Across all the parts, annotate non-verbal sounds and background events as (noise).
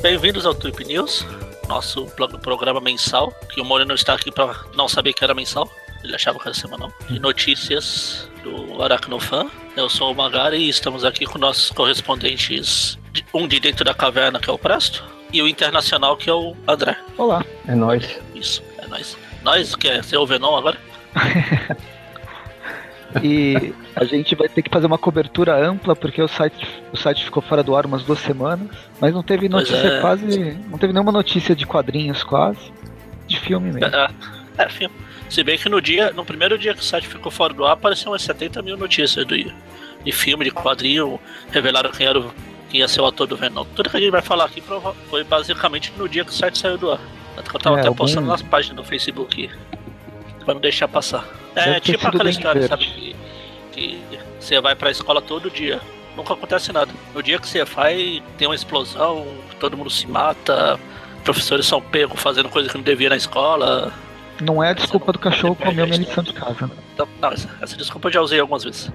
Bem-vindos ao Trip News, nosso programa mensal, que o Moreno está aqui para não saber que era mensal, ele achava que era semanal, de notícias do Aracnofan. Eu sou o Magari e estamos aqui com nossos correspondentes, um de dentro da caverna, que é o Presto, e o internacional, que é o André. Olá, é nós. Isso, é nós. Nós, que é, ouve o Venom agora? (laughs) E a gente vai ter que fazer uma cobertura ampla, porque o site, o site ficou fora do ar umas duas semanas. Mas não teve notícia é. quase. Não teve nenhuma notícia de quadrinhos quase. De filme mesmo. É, é, filme. Se bem que no dia, no primeiro dia que o site ficou fora do ar, apareceu umas 70 mil notícias do, de filme, de quadrinho, revelaram quem era o, quem ia ser o ator do Venom. Tudo que a gente vai falar aqui foi basicamente no dia que o site saiu do ar. Eu tava é, até algum... postando nas páginas do Facebook pra não deixar passar. É tipo aquela história, sabe? Que, que você vai pra escola todo dia. Nunca acontece nada. No dia que você vai, tem uma explosão, todo mundo se mata, professores são pegos fazendo coisa que não devia na escola. Não é a desculpa do cachorro comer minha lição de casa. Né? Então, não, essa, essa, desculpa eu já usei algumas vezes.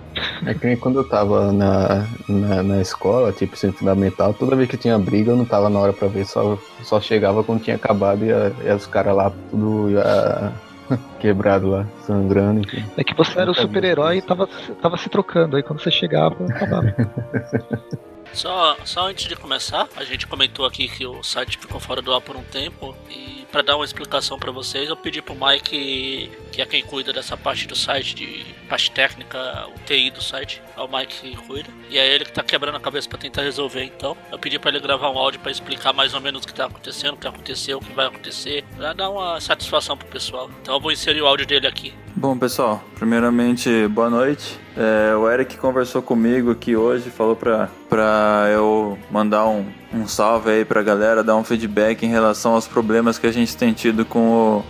É que quando eu tava na, na, na escola, tipo, ensino fundamental, toda vez que tinha briga eu não tava na hora pra ver, só, só chegava quando tinha acabado e, e os caras lá tudo ia (laughs) quebrado lá, sangrando. Enfim. É que você era o super-herói e tava, tava se trocando, aí quando você chegava, acabava. (laughs) Só, só antes de começar, a gente comentou aqui que o site ficou fora do ar por um tempo e para dar uma explicação para vocês, eu pedi pro Mike, que é quem cuida dessa parte do site, de parte técnica, o TI do site, é o Mike que cuida. E é ele que tá quebrando a cabeça para tentar resolver, então. Eu pedi para ele gravar um áudio para explicar mais ou menos o que tá acontecendo, o que aconteceu, o que vai acontecer, para dar uma satisfação pro pessoal. Então eu vou inserir o áudio dele aqui. Bom, pessoal, primeiramente, boa noite. É, o Eric conversou comigo aqui hoje, falou pra, pra eu mandar um, um salve aí pra galera, dar um feedback em relação aos problemas que a gente tem tido com o,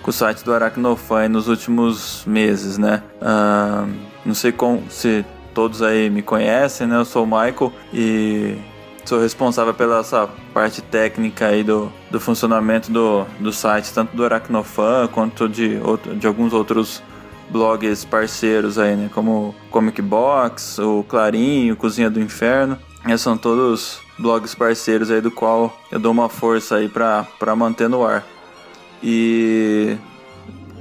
com o site do Aracnofan nos últimos meses, né? Ah, não sei com, se todos aí me conhecem, né? Eu sou o Michael e sou responsável pela essa parte técnica aí do, do funcionamento do, do site, tanto do Aracnofan quanto de, outro, de alguns outros blogs parceiros aí, né? Como Comic Box, o Clarinho, Cozinha do Inferno. Esses são todos blogs parceiros aí do qual eu dou uma força aí pra manter no ar. E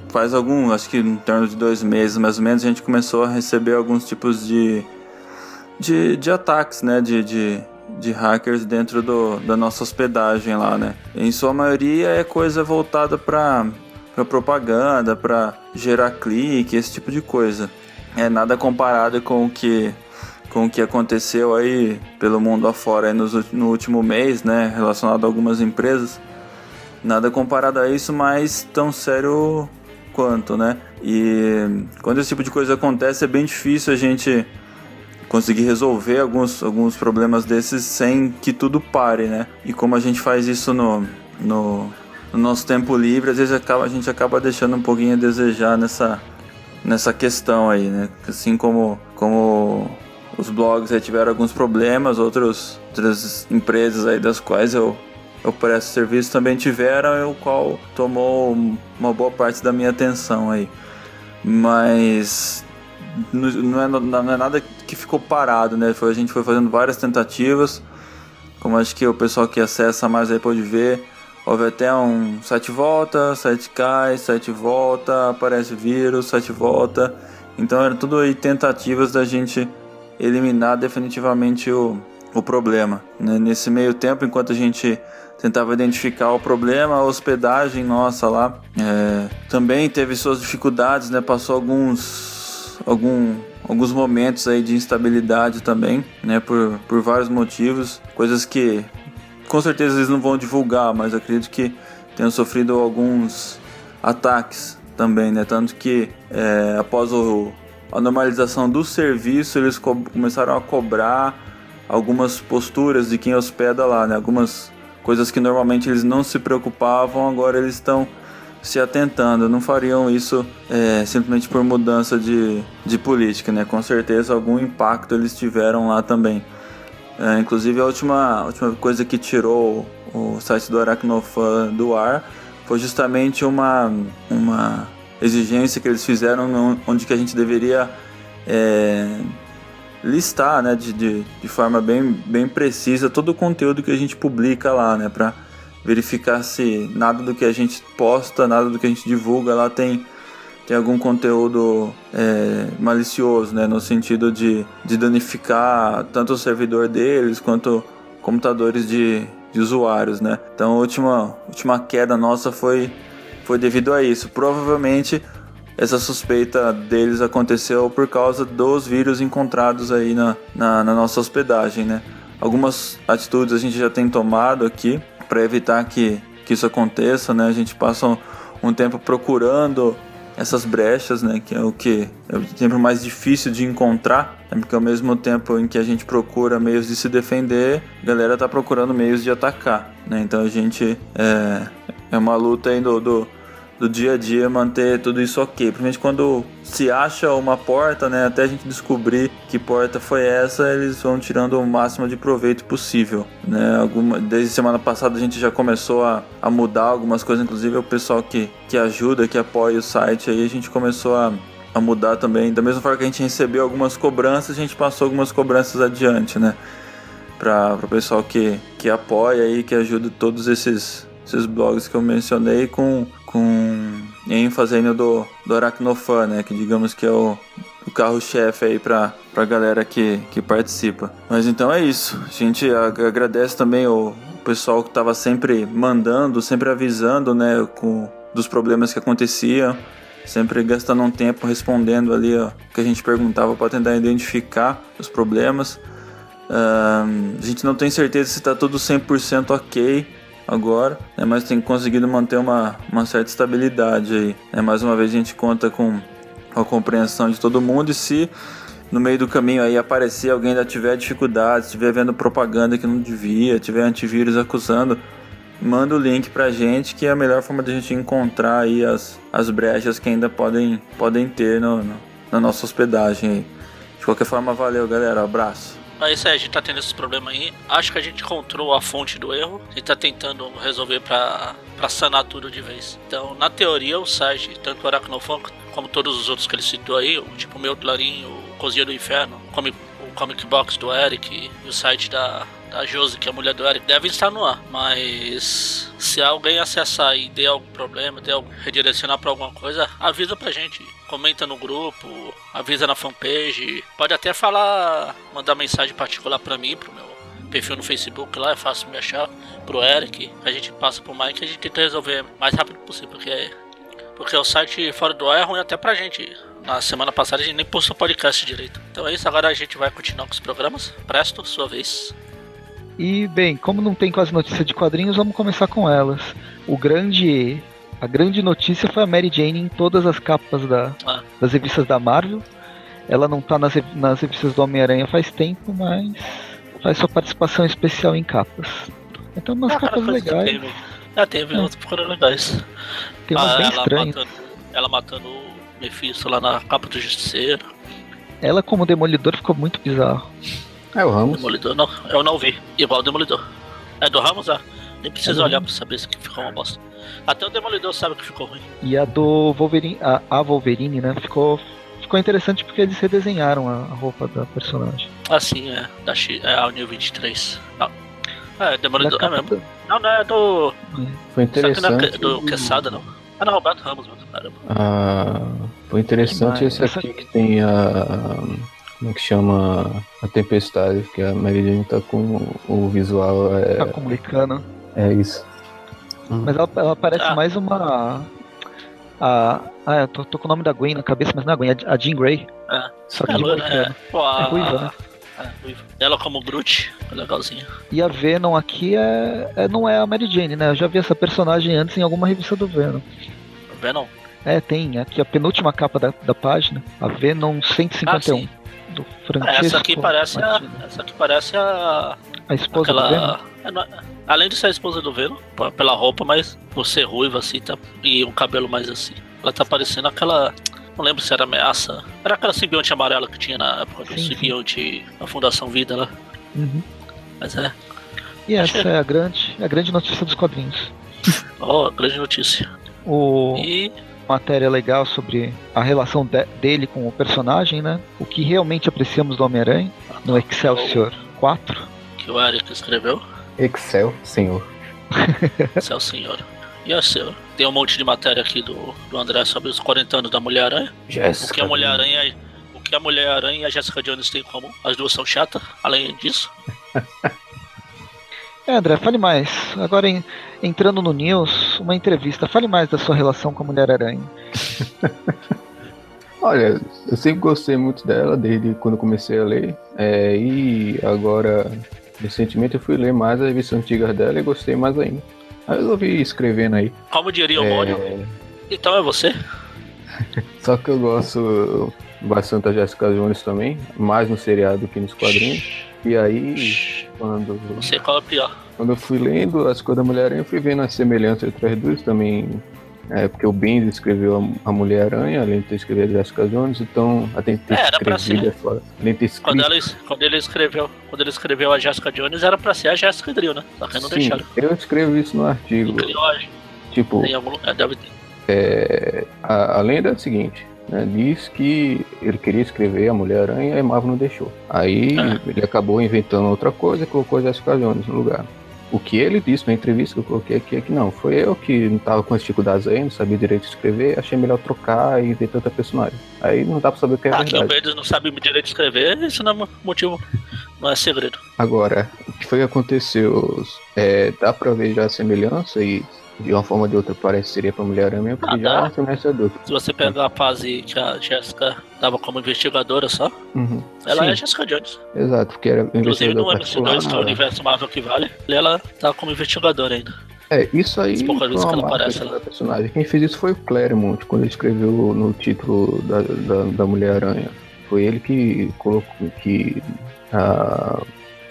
faz algum, acho que em torno de dois meses mais ou menos, a gente começou a receber alguns tipos de, de, de ataques, né? De, de, de hackers dentro do, da nossa hospedagem lá, né? Em sua maioria é coisa voltada para propaganda, para gerar clique, esse tipo de coisa. É nada comparado com o que com o que aconteceu aí pelo mundo afora aí no, no último mês, né, relacionado a algumas empresas. Nada comparado a isso, mas tão sério quanto, né? E quando esse tipo de coisa acontece é bem difícil a gente conseguir resolver alguns, alguns problemas desses sem que tudo pare, né? E como a gente faz isso no, no, no nosso tempo livre, às vezes acaba, a gente acaba deixando um pouquinho a desejar nessa, nessa questão aí, né? Assim como, como os blogs aí tiveram alguns problemas, outros, outras empresas aí das quais eu, eu presto serviço também tiveram, o qual tomou uma boa parte da minha atenção aí. Mas não é, não é nada que ficou parado, né? Foi, a gente foi fazendo várias tentativas, como acho que o pessoal que acessa mais aí pode ver. Houve até um site volta, site cai, site volta, aparece vírus, site volta. Então era tudo aí tentativas da gente eliminar definitivamente o, o problema. Né? Nesse meio tempo, enquanto a gente tentava identificar o problema, a hospedagem nossa lá é, também teve suas dificuldades, né? Passou alguns, algum, alguns momentos aí de instabilidade também, né? Por, por vários motivos, coisas que com certeza eles não vão divulgar, mas acredito que tenham sofrido alguns ataques também, né? Tanto que é, após o, a normalização do serviço, eles começaram a cobrar algumas posturas de quem hospeda lá, né? Algumas coisas que normalmente eles não se preocupavam, agora eles estão se atentando. Não fariam isso é, simplesmente por mudança de, de política, né? Com certeza algum impacto eles tiveram lá também. É, inclusive a última, última coisa que tirou o site do Aracnofan do ar foi justamente uma, uma exigência que eles fizeram onde que a gente deveria é, listar, né, de, de, de, forma bem, bem precisa todo o conteúdo que a gente publica lá, né, para verificar se nada do que a gente posta, nada do que a gente divulga lá tem, tem algum conteúdo é, malicioso, né, no sentido de, de danificar tanto o servidor deles quanto computadores de, de usuários, né. Então a última, última queda nossa foi, foi devido a isso. Provavelmente essa suspeita deles aconteceu por causa dos vírus encontrados aí na, na, na nossa hospedagem, né? Algumas atitudes a gente já tem tomado aqui para evitar que, que isso aconteça, né? A gente passa um, um tempo procurando essas brechas, né, que é o que é o tempo mais difícil de encontrar, né, porque ao mesmo tempo em que a gente procura meios de se defender, a galera tá procurando meios de atacar, né, então a gente é, é uma luta aí do, do do dia a dia manter tudo isso ok. Principalmente quando se acha uma porta, né? Até a gente descobrir que porta foi essa, eles vão tirando o máximo de proveito possível, né? Alguma, desde semana passada a gente já começou a, a mudar algumas coisas, inclusive o pessoal que, que ajuda, que apoia o site aí, a gente começou a, a mudar também. Da mesma forma que a gente recebeu algumas cobranças, a gente passou algumas cobranças adiante, né? Para o pessoal que, que apoia aí, que ajuda todos esses, esses blogs que eu mencionei com com ênfase no do, do Aracnofan, né? Que digamos que é o, o carro-chefe aí pra, pra galera que, que participa. Mas então é isso. A gente agradece também o pessoal que tava sempre mandando, sempre avisando, né? Com, dos problemas que aconteciam. Sempre gastando um tempo respondendo ali o que a gente perguntava para tentar identificar os problemas. A gente não tem certeza se está tudo 100% ok, agora, né, mas tem conseguido manter uma, uma certa estabilidade aí. Né? Mais uma vez a gente conta com a compreensão de todo mundo e se no meio do caminho aí aparecer alguém ainda tiver dificuldade, estiver vendo propaganda que não devia, tiver antivírus acusando, manda o link pra gente que é a melhor forma de a gente encontrar aí as, as brechas que ainda podem, podem ter no, no na nossa hospedagem aí. De qualquer forma, valeu galera, abraço. É isso aí, a gente tá tendo esse problema aí. Acho que a gente encontrou a fonte do erro. Gente tá tentando resolver pra, pra sanar tudo de vez. Então, na teoria, o site, tanto o Aracnofan como todos os outros que ele citou aí, tipo o meu Clarim, o Cozinha do Inferno, o Comic Box do Eric e o site da, da Josi, que é a mulher do Eric, devem estar no ar. Mas se alguém acessar e der algum problema, der algum, redirecionar para alguma coisa, avisa pra gente. Comenta no grupo, avisa na fanpage. Pode até falar, mandar mensagem particular para mim, pro meu perfil no Facebook lá, é fácil me achar, pro Eric. A gente passa pro Mike e a gente tenta resolver o mais rápido possível, porque, porque o site fora do ar é ruim até pra gente. Na semana passada a gente nem postou podcast direito. Então é isso, agora a gente vai continuar com os programas. Presto, sua vez. E, bem, como não tem quase notícia de quadrinhos, vamos começar com elas. O grande. A grande notícia foi a Mary Jane em todas as capas da, ah. das revistas da Marvel. Ela não tá nas, nas revistas do Homem-Aranha faz tempo, mas faz sua participação especial em capas. Então umas ah, capas legais. Teve. Ah, teve é. outras foram legais. Tem umas ah, bem estranhas. Matando, ela matando o Mephisto lá na capa do Justiceiro. Ela como Demolidor ficou muito bizarro. É o Ramos. Demolidor, não, eu não vi. Igual o Demolidor. É do Ramos, ah. Nem precisa é olhar pra saber se ficou uma bosta. Até o Demolidor sabe que ficou ruim. E a do Wolverine, a, a Wolverine, né? Ficou, ficou interessante porque eles redesenharam a, a roupa da personagem. Ah, sim, é. Da X, é a New 23. Não. É, Demolidor, é mesmo. Não, não é do. Foi interessante. Não é do Quesada, não. Ah, não, Roberto Ramos, mano. Caramba. Ah, foi interessante esse aqui que tem a como é que chama a tempestade, que a Mary Jane tá com o visual. É... Tá comunicando. É isso. Hum. Mas ela, ela parece ah. mais uma. A, ah, eu tô, tô, com o nome da Gwen na cabeça, mas não é a Gwen, é a Jean Grey. É. Só que é, de é, Pô, a... é ruiva, né? É, ela como Groot, é legalzinha. E a Venom aqui é, é, não é a Mary Jane, né? Eu já vi essa personagem antes em alguma revista do Venom. Venom? É, tem. Aqui a penúltima capa da, da página, a Venom 151. Ah, do Francesco. essa aqui parece a, essa aqui parece a a esposa aquela, do Venom. É, além de ser a esposa do Venom, pela roupa, mas ser ruiva assim, tá, e um cabelo mais assim. Ela tá parecendo aquela não lembro se era ameaça. Era aquela simbionte amarela que tinha na época do sim, simbionte na Fundação Vida lá. Uhum. Mas é. E essa é a grande, a grande notícia dos quadrinhos. (laughs) oh, grande notícia. O... E matéria legal sobre a relação de, dele com o personagem, né? O que realmente apreciamos do Homem-Aranha no Excelsior 4. Que o Eric escreveu. Excel, senhor. Excel, senhor. E a seu? Tem um monte de matéria aqui do, do André sobre os 40 anos da Mulher-Aranha. O que a Mulher-Aranha o que a Mulher-Aranha e a Jessica Jones têm em comum. As duas são chatas, além disso. (laughs) É, André, fale mais. Agora em, entrando no News, uma entrevista. Fale mais da sua relação com a Mulher-Aranha. (laughs) Olha, eu sempre gostei muito dela desde quando comecei a ler. É, e agora, recentemente, eu fui ler mais as revistas antigas dela e gostei mais ainda. Aí eu resolvi escrevendo aí. Como diria o é... Mônio, então é você? (laughs) Só que eu gosto bastante da Jessica Jones também, mais no seriado do que nos quadrinhos. E aí, quando. Não sei qual é pior. Quando eu fui lendo as coisas da Mulher-Aranha, eu fui vendo as semelhanças entre as duas também. É, porque o Benz escreveu a Mulher-Aranha, além de ter escrevido a Jessica Jones, então além de ter é, escrevido é fora. Além de ter escrito... quando, ela, quando, ele escreveu, quando ele escreveu a Jessica Jones, era pra ser a Jessica Drill, né? Só que não Sim, deixaram. Eu escrevo isso no artigo. Tipo. Em algum lugar, deve ter. É, a, a lenda é a seguinte: né, diz que ele queria escrever a Mulher-Aranha e a Marvel não deixou. Aí ah. ele acabou inventando outra coisa e colocou Jessica Jones no lugar. O que ele disse na entrevista que eu coloquei aqui é que não, foi eu que não estava com as dificuldades aí, não sabia direito de escrever, achei melhor trocar e inventar outra personagem. Aí não dá pra saber o que é ah, verdade. Que o Bendis não sabe direito escrever, isso não é motivo, não é segredo. Agora, o que foi que aconteceu? É, dá pra ver já a semelhança e de uma forma ou de outra parece seria pra Mulher-Aranha, porque ah, já é um Se você pegar a fase que a Jéssica tava como investigadora só, uhum. ela Sim. é a Jéssica Jones. Exato, porque era Inclusive no MC2, que é o universo Marvel que vale, ela tá como investigadora ainda. É, isso aí foi uma aparece, da personagem. Quem fez isso foi o Claremont, quando ele escreveu no título da, da, da Mulher-Aranha. Foi ele que colocou que a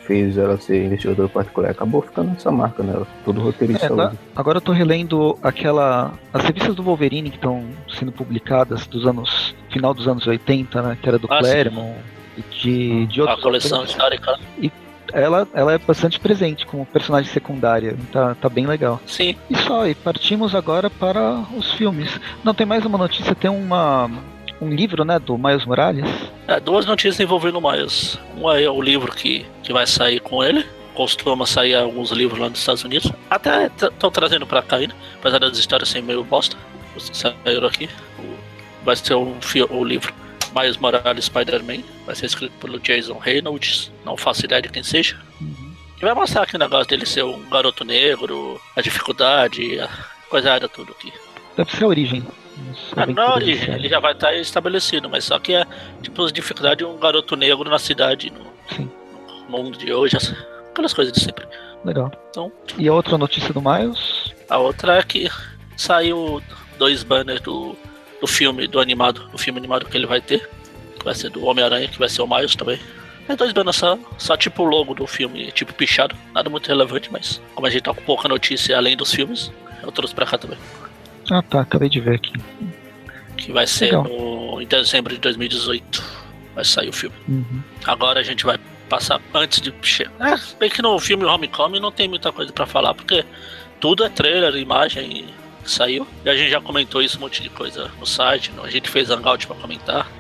fez ela ser investigadora particular. Acabou ficando essa marca nela. Todo roteirista. É, agora, agora eu tô relendo aquela. As revistas do Wolverine que estão sendo publicadas dos anos. final dos anos 80, né? Que era do ah, Claremont e de, de outros. A coleção histórica. E ela, ela é bastante presente como personagem secundária. Tá, tá bem legal. Sim. E só, e partimos agora para os filmes. Não, tem mais uma notícia, tem uma um livro, né, do Miles Morales. É, duas notícias envolvendo o Miles. Uma é o livro que, que vai sair com ele. Costuma sair alguns livros lá nos Estados Unidos. Até estão trazendo pra cá ainda, apesar das histórias serem meio bosta. Os que saíram aqui. Vai ser o, o livro Miles Morales Spider-Man. Vai ser escrito pelo Jason Reynolds. Não faço ideia de quem seja. Uhum. E vai mostrar aqui o negócio dele ser um garoto negro, a dificuldade, a coisa era tudo aqui. Deve ser a origem. Ah, não é origem, ele já vai estar estabelecido, mas só que é tipo as dificuldades de um garoto negro na cidade, no, no mundo de hoje, aquelas coisas de sempre. Legal. Então, e a outra notícia do Miles? A outra é que saiu dois banners do, do filme, do animado, do filme animado que ele vai ter. Que vai ser do Homem-Aranha, que vai ser o Miles também. É dois banners só, só tipo o logo do filme, tipo pichado. Nada muito relevante, mas como a gente tá com pouca notícia além dos filmes, eu trouxe pra cá também. Ah tá, acabei de ver aqui. Que vai ser no, em dezembro de 2018. Vai sair o filme. Uhum. Agora a gente vai passar antes de. É, bem que no filme Homecoming não tem muita coisa para falar, porque tudo é trailer, imagem saiu. E a gente já comentou isso um monte de coisa no site, a gente fez hangout para comentar.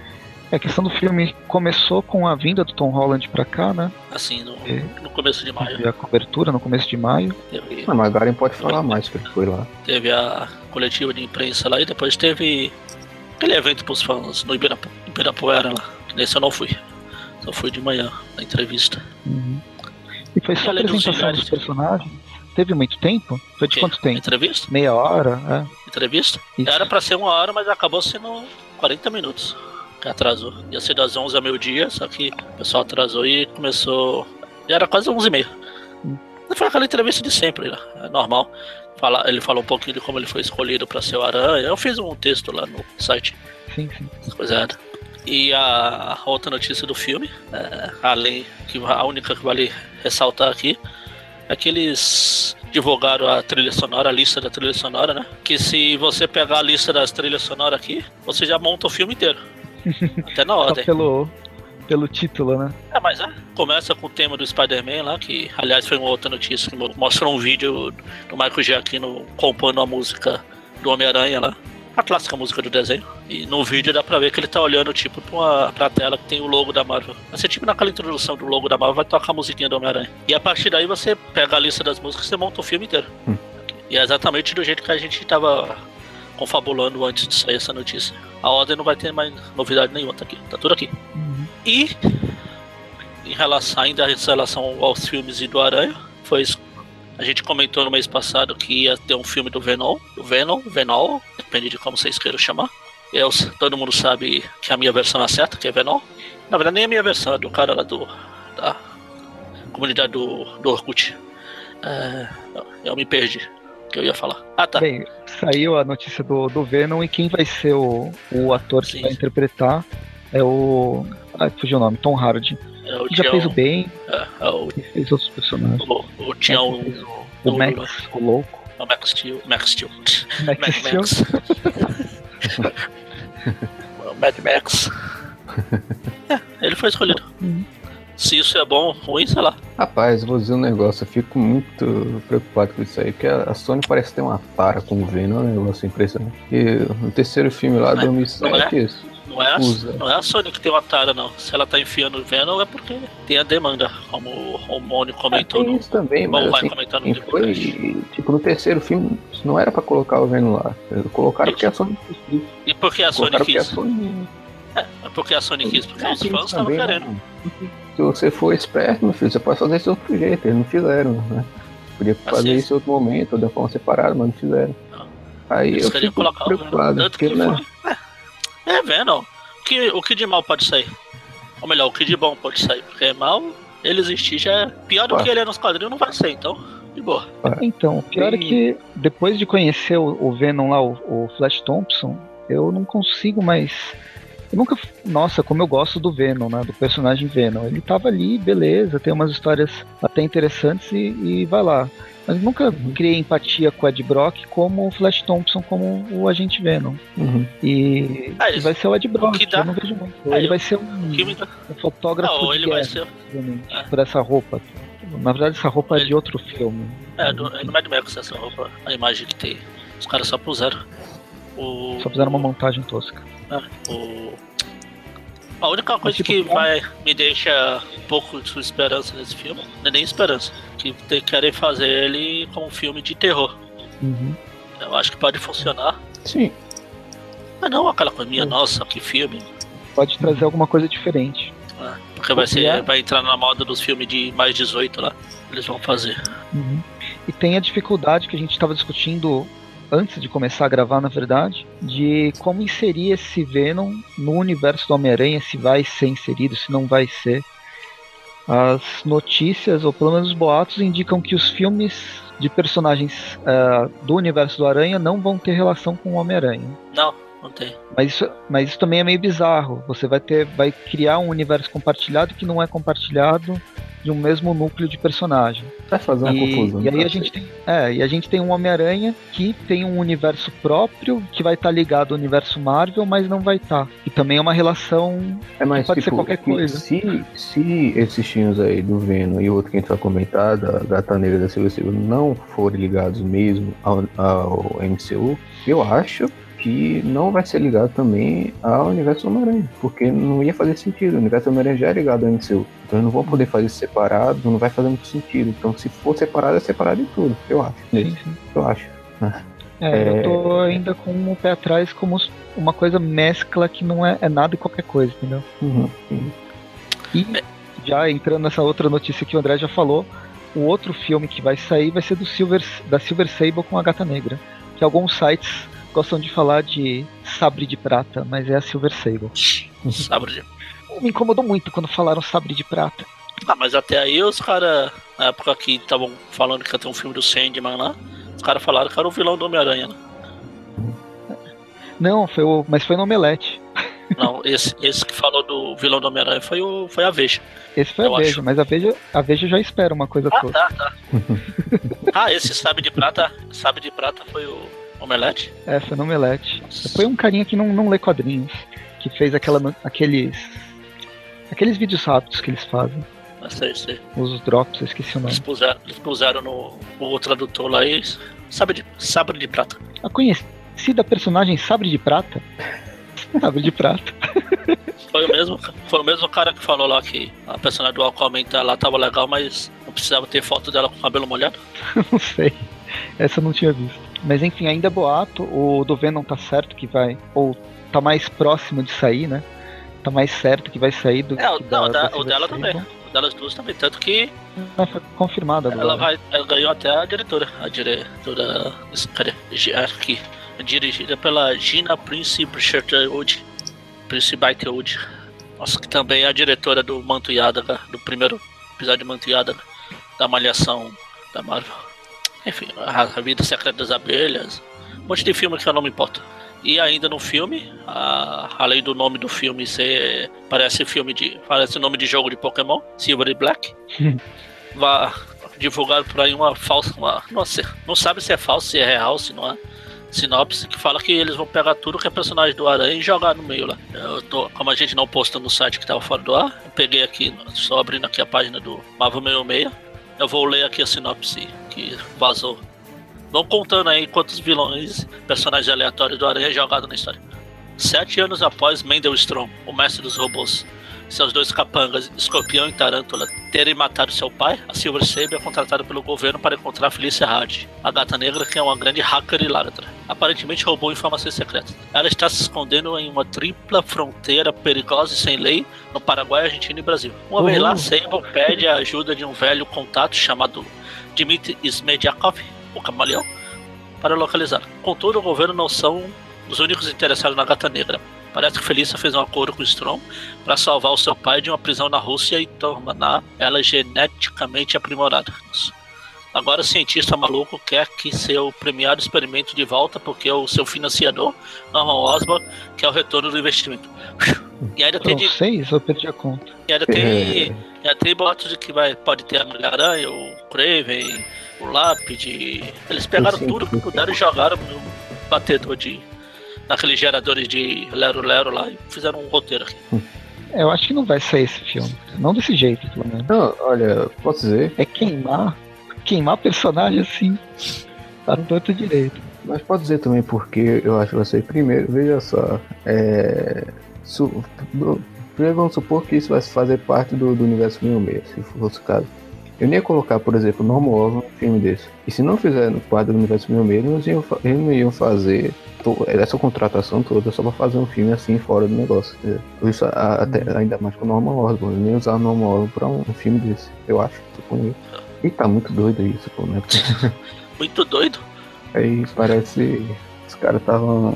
É, a questão do filme começou com a vinda do Tom Holland pra cá, né? Assim, no, e, no começo de maio. Teve a cobertura no começo de maio. Teve, ah, mas agora pode falar mais que ele foi lá. Teve a coletiva de imprensa lá e depois teve aquele evento pros fãs no Ibirapu, Ibirapuera lá. Nesse eu não fui. Só fui de manhã, na entrevista. Uhum. E foi só a apresentação dos, dos personagens? Teve muito tempo? Foi de quanto tempo? Entrevista? Meia hora, é. Entrevista? Isso. Era pra ser uma hora, mas acabou sendo 40 minutos. Que atrasou. Ia ser das 11 ao meio-dia, só que o pessoal atrasou e começou. Já era quase 11 e meia. Foi aquela entrevista de sempre, né? é normal. Fala, ele falou um pouquinho de como ele foi escolhido para ser o Aranha. Eu fiz um texto lá no site. Sim, sim. Coisa E a outra notícia do filme, é, além que a única que vale ressaltar aqui, é que eles divulgaram a trilha sonora, a lista da trilha sonora, né? Que se você pegar a lista das trilhas sonoras aqui, você já monta o filme inteiro. Até na ordem. Só pelo, pelo título, né? É, mas é. Começa com o tema do Spider-Man lá, que aliás foi uma outra notícia que mostrou um vídeo do Michael Giacchino compondo a música do Homem-Aranha lá. a clássica música do desenho. E no vídeo dá pra ver que ele tá olhando, tipo, pra, uma, pra tela que tem o logo da Marvel. Ser tipo naquela introdução do logo da Marvel, vai tocar a musiquinha do Homem-Aranha. E a partir daí você pega a lista das músicas e você monta o filme inteiro. Hum. E é exatamente do jeito que a gente tava confabulando antes de sair essa notícia. A ordem não vai ter mais novidade nenhuma, tá aqui. Tá tudo aqui. E em relação ainda em relação aos filmes e do Aranha, foi isso. A gente comentou no mês passado que ia ter um filme do Venom, do Venom, Venom, depende de como vocês queiram chamar. Eu, todo mundo sabe que a minha versão é certa, que é Venom. Na verdade, nem a minha versão, é do cara lá do. da comunidade do, do Orkut. É, eu me perdi. O que eu ia falar? Ah, tá. Bem, saiu a notícia do, do Venom e quem vai ser o, o ator que Sim. vai interpretar é o. Ah, fugiu o nome, Tom Hardy. É o Que já fez o bem é, é o, e fez outros personagens. o, o Tião. Fez O Max, o louco. O Max Steel. Max Steel. Max Mad Steel. Max. o (laughs) Mad Max. (laughs) É, ele foi escolhido. Uhum. Se isso é bom ou ruim, sei lá. Rapaz, vou dizer um negócio, eu fico muito preocupado com isso aí, porque a Sony parece ter uma tara com o Venom, é um negócio impressionante. E no terceiro filme lá, Não é- 2007, isso. Não é, a, Usa. não é a Sony que tem uma tara, não. Se ela tá enfiando o Venom é porque tem a demanda, como o Mônio comentou É, tem no. isso também, Bom, mas vai assim, comentar no foi, tipo, no terceiro filme, não era pra colocar o Venom lá. Colocaram porque a Sony quis. E por que a Sony Colocaram porque a quis? Sony... É porque a Sony quis, porque os fãs estavam também, querendo. né? Se você for esperto, meu filho, você pode fazer isso de outro jeito. Eles não fizeram, né? Podia fazer Assim. isso em outro momento, ou de forma separada, mas não fizeram. Não. Aí Eles eu queriam fico colocar o Venom. preocupado, Tanto porque, que né? foi. É, é Venom. O que, o que de mal pode sair? Ou melhor, o que de bom pode sair? Porque mal, ele existir já é pior do que ele é nos quadrinhos, não vai ser, então. De boa. Então, o pior é que depois de conhecer o, o Venom lá, o, o Flash Thompson, eu não consigo mais. Eu nunca. Nossa, como eu gosto do Venom, né? Do personagem Venom. Ele tava ali, beleza, tem umas histórias até interessantes e, e vai lá. Mas nunca criei empatia com o Ed Brock como o Flash Thompson, como o agente Venom. Uhum. E, Ah, isso- vai ser o Ed Brock, que dá- eu não vejo muito. Ah, ele eu- vai ser um, dá- um fotógrafo Não, de ele guerra, vai ser. É. por essa roupa. Na verdade, essa roupa é Ele- de outro filme. É, do, é do Mad Max essa roupa, a imagem que tem. Os caras só puseram. O, Só fizeram uma montagem tosca. Ah, o... A única coisa tipo, que como- vai me deixa um pouco de sua esperança nesse filme, não é nem esperança, que querem fazer ele como um filme de terror. Uhum. Eu acho que pode funcionar. Sim. Mas não aquela coisa minha, Hum. nossa, que filme. Pode trazer alguma coisa diferente. né? Porque vai, ser, Copiar. vai entrar na moda dos filmes de mais 18 lá. Eles vão fazer. Uhum. E tem a dificuldade que a gente estava discutindo antes de começar a gravar, na verdade, de como inserir esse Venom no universo do Homem-Aranha, se vai ser inserido, se não vai ser. As notícias, ou pelo menos os boatos, indicam que os filmes de personagens ah, do universo do Aranha não vão ter relação com o Homem-Aranha. Não, não tem. Mas isso, mas isso também é meio bizarro. Você vai ter, vai criar um universo compartilhado que não é compartilhado de um mesmo núcleo de personagem. Vai fazer uma E, confusão. e aí tá? a gente tem, é, e a gente tem um Homem-Aranha que tem um universo próprio que vai estar ligado ao universo Marvel, mas não vai estar. E também é uma relação É mais pode ser tipo, qualquer que coisa. Se, se esses filmes aí do Venom e o outro que a gente vai comentar, da Gata Negra da Silva Silva, não forem ligados mesmo ao, ao MCU, eu acho que não vai ser ligado também ao universo do Homem-Aranha, porque não ia fazer sentido. O universo do Homem-Aranha já é ligado ao MCU. Então eles não vão poder fazer isso separado, não vai fazer muito sentido. Então se for separado, é separado de tudo, eu acho. sim, sim. Eu acho. É, É. eu tô ainda com o pé atrás como uma coisa mescla que não é, é nada e qualquer coisa, entendeu? Uhum. E já entrando nessa outra notícia que o André já falou, o outro filme que vai sair vai ser do Silver, da Silver Sable com a Gata Negra. Que alguns sites gostam de falar de sabre de prata, mas é a Silver Sable. (laughs) Sabe? de- Me incomodou muito quando falaram sabre de prata. Ah, mas até aí os caras, na época que estavam falando que ia ter um filme do Sandman lá, os caras falaram que era o vilão do Homem-Aranha. né? Não, foi o, mas foi no Omelete. Não, esse, esse que falou do vilão do Homem-Aranha foi, o, foi a Veja. Esse foi a Veja, acho. mas a Veja, a Veja já espera uma coisa Ah, toda. tá, tá. (laughs) ah, esse Sabe de Prata, Sabe de Prata foi o Omelete? É, foi no Omelete. Foi um carinha que não, não lê quadrinhos, que fez aquela, aqueles aqueles vídeos rápidos que eles fazem, Não sei, sei. os drops, eu esqueci o nome. Eles puseram, eles puseram no, no tradutor lá e Sabe de, Sabre de Prata. Ah, conheci, da personagem Sabre de Prata. (laughs) Sabre de Prata. Foi o, mesmo, foi o mesmo cara que falou lá que a personagem do Aquaman tá lá tava legal, mas não precisava ter foto dela com o cabelo molhado. (laughs) não sei. Essa eu não tinha visto. Mas enfim, ainda é boato. O do Venom tá certo que vai. Ou tá mais próximo de sair, né? Tá mais certo que vai sair do é, que não, da, o dela também. O delas duas também. Tanto que. Não, foi confirmada agora. Ela, vai, ela ganhou até a diretora. A diretora. Cadê? Aqui. Dirigida pela Gina Prince Wood. Prince Wood. Nossa, que também é a diretora do Manto Yadaga, do primeiro episódio de Manto Yadaga, da Malhação da Marvel. Enfim, a, a Vida Secreta das Abelhas. Um monte de filme que eu não me importo. E ainda no filme, a, além do nome do filme ser. Parece filme de. Parece nome de jogo de Pokémon, Silver e Black. (laughs) Vá divulgar por aí uma falsa. Uma, não, sei, não sabe se é falso, se é real, se não é. Sinopse que fala que eles vão pegar tudo que é personagem do Aranha e jogar no meio lá. Eu tô, como a gente não posta no site que tava fora do ar, eu peguei aqui, só abrindo aqui a página do Marvel 66. Eu vou ler aqui a sinopse que vazou Vão contando aí quantos vilões, personagens aleatórios do Aranha jogados na história. Sete anos após Mendelstrom, o mestre dos robôs, seus dois capangas, Escorpião e Tarântula, terem matado seu pai, a Silver Sable é contratada pelo governo para encontrar Felicia Hard, a gata negra que é uma grande hacker e ládra. Aparentemente roubou informações secretas. Ela está se escondendo em uma tripla fronteira perigosa e sem lei no Paraguai, Argentina e Brasil. Uma uhum. vez lá, Sable pede a ajuda de um velho contato chamado Dmitry Smedjakov, o camaleão, para localizar. Contudo, o governo não são os únicos interessados na gata negra. Parece que Felícia fez um acordo com Strom para salvar o seu pai de uma prisão na Rússia e tornar ela geneticamente aprimorada. Agora o cientista maluco quer que seu premiado experimento de volta porque o seu financiador, Norman Osborn, quer o retorno do investimento. E ainda tem de... seis, eu perdi a conta. E ainda tem, ainda tem boatos de que vai, pode ter a Mulher-Aranha, o Craven, o lápide. Eles pegaram tudo que puderam e jogaram no batedor de. naqueles geradores de Lero Lero lá e fizeram um roteiro aqui. É, eu acho que não vai sair esse filme. Não desse jeito, pelo menos. Não, olha, posso dizer. É queimar. Queimar personagem assim. Tá tanto direito. Mas pode dizer também porque eu acho que vai ser primeiro, veja só. É. Su, primeiro vamos supor que isso vai fazer parte do, do universo meio meio, se fosse o caso. Eu nem ia colocar, por exemplo, Norman Osborn num filme desse. E se não fizer no quadro do universo meu meio, eles, iam, eles não iam fazer essa contratação toda só pra fazer um filme assim fora do negócio. Isso até, ainda mais com o Norman Osborn. nem usar o Norman Osborn pra um, um, filme desse, eu acho. Suponho. E tá muito doido isso, pô, né? (laughs) muito doido? Aí parece. Os caras estavam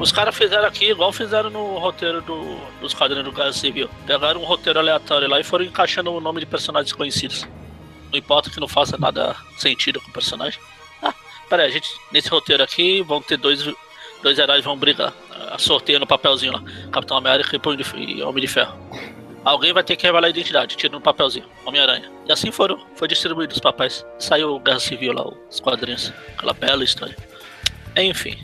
os caras fizeram aqui igual fizeram no roteiro do, dos quadrinhos do Guerra Civil. Pegaram um roteiro aleatório lá e foram encaixando o nome de personagens conhecidos. Não importa que não faça nada sentido com o personagem. Ah, peraí, gente, nesse roteiro aqui vão ter dois, dois heróis vão brigar. Ah, sorteio no papelzinho lá. Capitão América e Homem de Ferro. Alguém vai ter que revelar a identidade, tira no papelzinho, Homem-Aranha. E assim foram, foi distribuído os papéis. Saiu Guerra Civil lá, os quadrinhos. Aquela bela história. Enfim,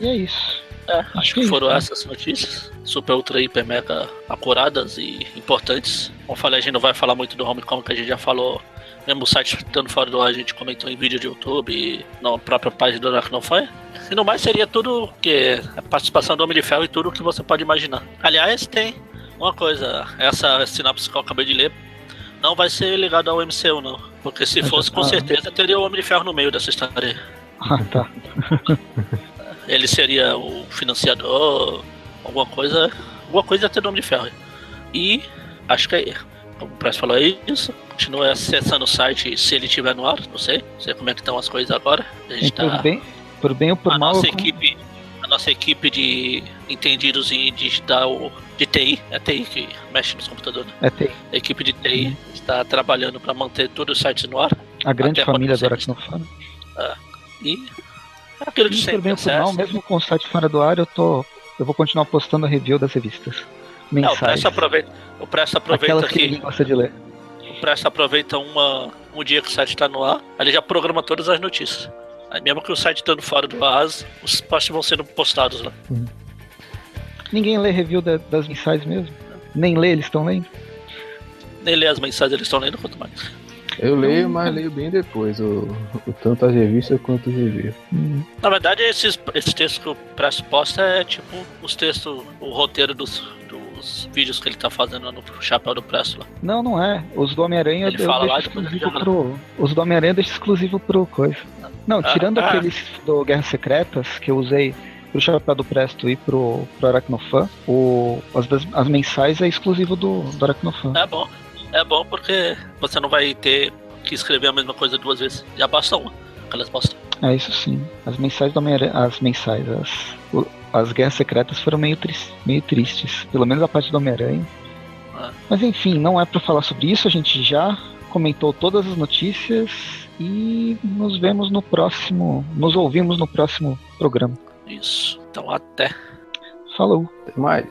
e é isso. É, acho, acho que, que, foram isso, essas notícias. Super, ultra, hiper, mega acuradas e importantes. Como eu falei, a gente não vai falar muito do Homecoming, que a gente já falou. Mesmo o site estando fora do ar, a gente comentou em vídeo de YouTube e na própria página do Dark não foi. E no mais seria tudo que a participação do Homem de Ferro e tudo que você pode imaginar. Aliás, tem uma coisa, essa sinopse que eu acabei de ler não vai ser ligado ao MCU não. Porque se fosse, com certeza teria o Homem de Ferro no meio dessa história. Ah, tá. (laughs) ele seria o financiador, alguma coisa. Alguma coisa ter nome de ferro. E acho que é. Como o Press falou, é isso. Continue acessando o site se ele estiver no ar, não sei. Não sei como é que estão as coisas agora. A gente tá... por, bem, por bem ou por a mal. Nossa equipe, a nossa equipe de entendidos em digital de TI, é TI que mexe nos computadores. Né? É TI. A equipe de TI uhum. está trabalhando para manter todos os sites no ar. A grande família do não fala. Ah, e Aquilo de sempre. Bem final, mesmo com o site fora do ar, eu tô. Eu vou continuar postando a review das revistas. Mensais. Não, o Presto aproveita, o Presto aproveita que. que gosta de ler. O Presto aproveita uma, um dia que o site está no ar, ele já programa todas as notícias. Aí mesmo que o site estando fora do ar, os posts vão sendo postados lá. Uhum. Ninguém lê review da, das mensais mesmo? Nem lê, eles estão lendo? Nem lê as mensagens, eles estão lendo quanto mais. Eu leio, mas leio bem depois, o, o tanto as revistas quanto os reviews. Na verdade, esses, esses textos que o Presto posta é tipo os textos, o roteiro dos, dos vídeos que ele tá fazendo no Chapéu do Presto lá. Não, não é. Os do Homem-Aranha eu Ele fala lá, ele exclusivo joga. pro. Os do Homem-Aranha eu deixo exclusivo pro coisa. Não, Ah, tirando ah. aqueles do Guerras Secretas que eu usei pro Chapéu do Presto e pro, pro Aracnofan, o, as, das- as mensais é exclusivo do, do Aracnofan. É bom. É bom porque você não vai ter que escrever a mesma coisa duas vezes. Já basta uma. Aquelas bosta. É isso sim. As mensais do Homem-Aranha. As mensais, as, o- as Guerras Secretas foram meio, tris- meio tristes. Pelo menos a parte do Homem-Aranha. Ah. Mas enfim, não é pra falar sobre isso, a gente já comentou todas as notícias e nos vemos no próximo. Nos ouvimos no próximo programa. Isso. Então até. Falou! Até mais.